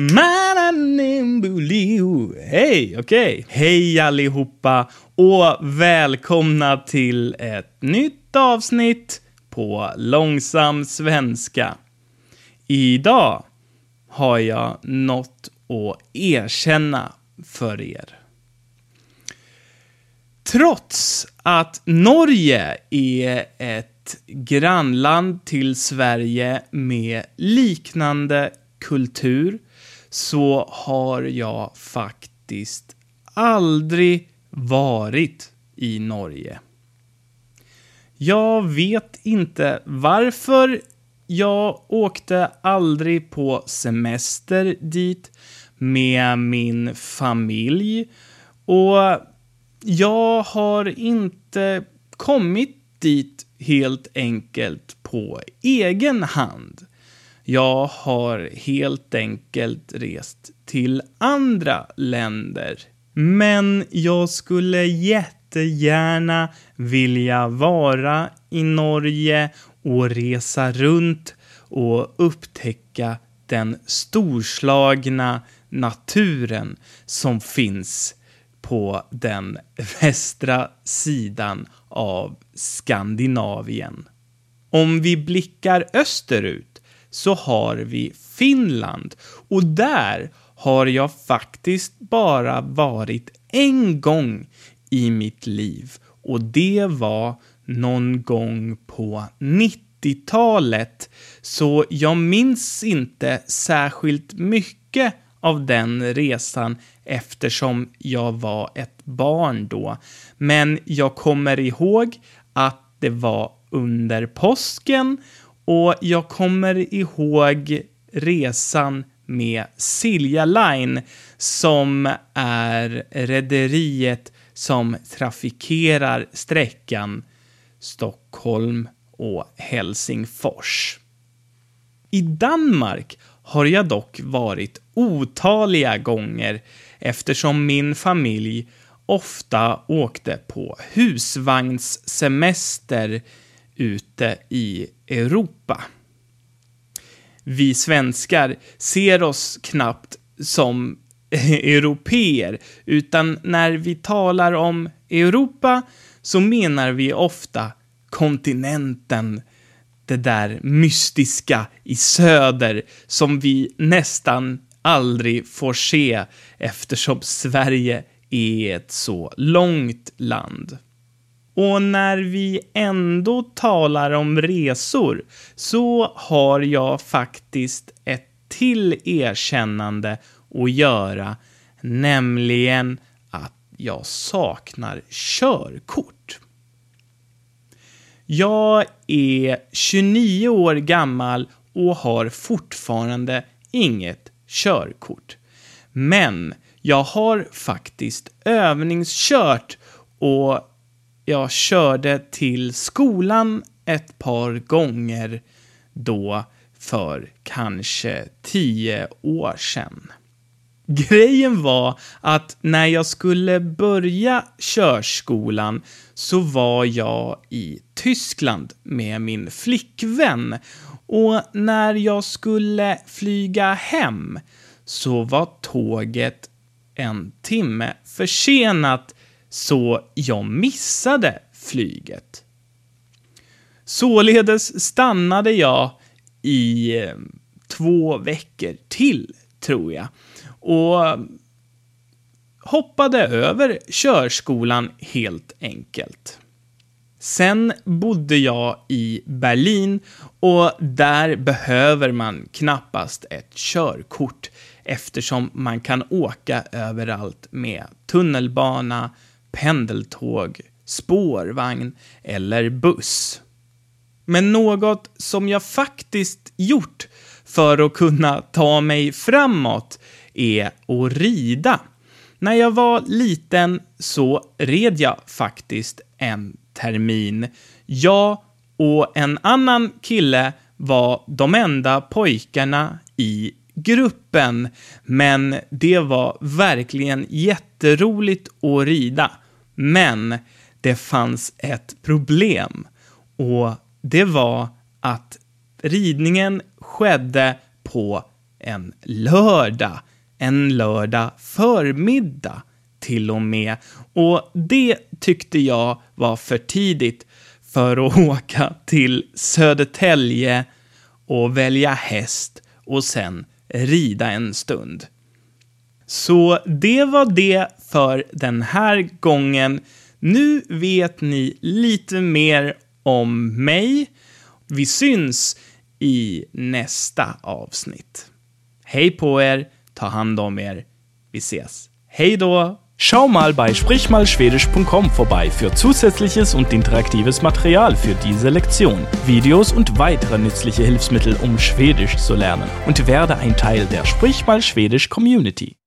Mananimbuliu. Hej, okej. Hej allihopa och välkomna till ett nytt avsnitt på långsam svenska. Idag har jag något att erkänna för er. Trots att Norge är ett grannland till Sverige med liknande kultur så har jag faktiskt aldrig varit i Norge. Jag vet inte varför jag åkte aldrig på semester dit med min familj och jag har inte kommit dit helt enkelt på egen hand. Jag har helt enkelt rest till andra länder. Men jag skulle jättegärna vilja vara i Norge och resa runt och upptäcka den storslagna naturen som finns på den västra sidan av Skandinavien. Om vi blickar österut så har vi Finland. Och där har jag faktiskt bara varit en gång i mitt liv. Och det var någon gång på 90-talet så jag minns inte särskilt mycket av den resan eftersom jag var ett barn då. Men jag kommer ihåg att det var under påsken och jag kommer ihåg resan med Silja Line som är rederiet som trafikerar sträckan Stockholm och Helsingfors. I Danmark har jag dock varit otaliga gånger eftersom min familj ofta åkte på husvagnssemester ute i Europa. Vi svenskar ser oss knappt som europeer, utan när vi talar om Europa så menar vi ofta kontinenten, det där mystiska i söder som vi nästan aldrig får se eftersom Sverige är ett så långt land. Och när vi ändå talar om resor så har jag faktiskt ett till erkännande att göra, nämligen att jag saknar körkort. Jag är 29 år gammal och har fortfarande inget körkort. Men jag har faktiskt övningskört och jag körde till skolan ett par gånger då för kanske tio år sedan. Grejen var att när jag skulle börja körskolan så var jag i Tyskland med min flickvän och när jag skulle flyga hem så var tåget en timme försenat så jag missade flyget. Således stannade jag i eh, två veckor till, tror jag, och hoppade över körskolan helt enkelt. Sen bodde jag i Berlin och där behöver man knappast ett körkort eftersom man kan åka överallt med tunnelbana, pendeltåg, spårvagn eller buss. Men något som jag faktiskt gjort för att kunna ta mig framåt är att rida. När jag var liten så red jag faktiskt en termin. Jag och en annan kille var de enda pojkarna i gruppen, men det var verkligen jätteroligt att rida. Men det fanns ett problem och det var att ridningen skedde på en lördag. En lördag förmiddag till och med. Och det tyckte jag var för tidigt för att åka till Södertälje och välja häst och sen rida en stund. Så det var det för den här gången. Nu vet ni lite mer om mig. Vi syns i nästa avsnitt. Hej på er, ta hand om er. Vi ses. Hej då! Schau mal bei sprichmalschwedisch.com vorbei für zusätzliches und interaktives Material für diese Lektion, Videos und weitere nützliche Hilfsmittel, um Schwedisch zu lernen und werde ein Teil der Sprichmal Schwedisch Community.